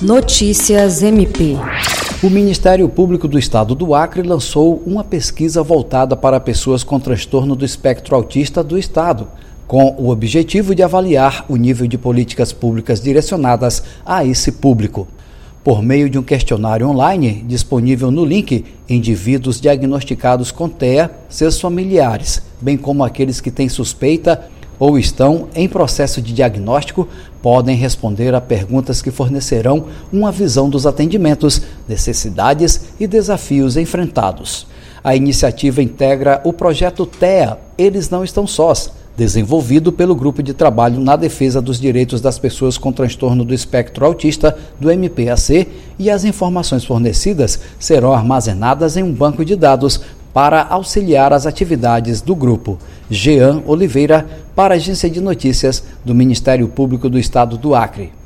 Notícias MP. O Ministério Público do Estado do Acre lançou uma pesquisa voltada para pessoas com transtorno do espectro autista do Estado, com o objetivo de avaliar o nível de políticas públicas direcionadas a esse público. Por meio de um questionário online disponível no link, indivíduos diagnosticados com TEA, seus familiares, bem como aqueles que têm suspeita ou estão em processo de diagnóstico podem responder a perguntas que fornecerão uma visão dos atendimentos, necessidades e desafios enfrentados. A iniciativa integra o projeto TEA Eles Não Estão Sós, desenvolvido pelo Grupo de Trabalho na Defesa dos Direitos das Pessoas com Transtorno do Espectro Autista, do MPAC, e as informações fornecidas serão armazenadas em um banco de dados para auxiliar as atividades do grupo. Jean Oliveira, para a Agência de Notícias do Ministério Público do Estado do Acre.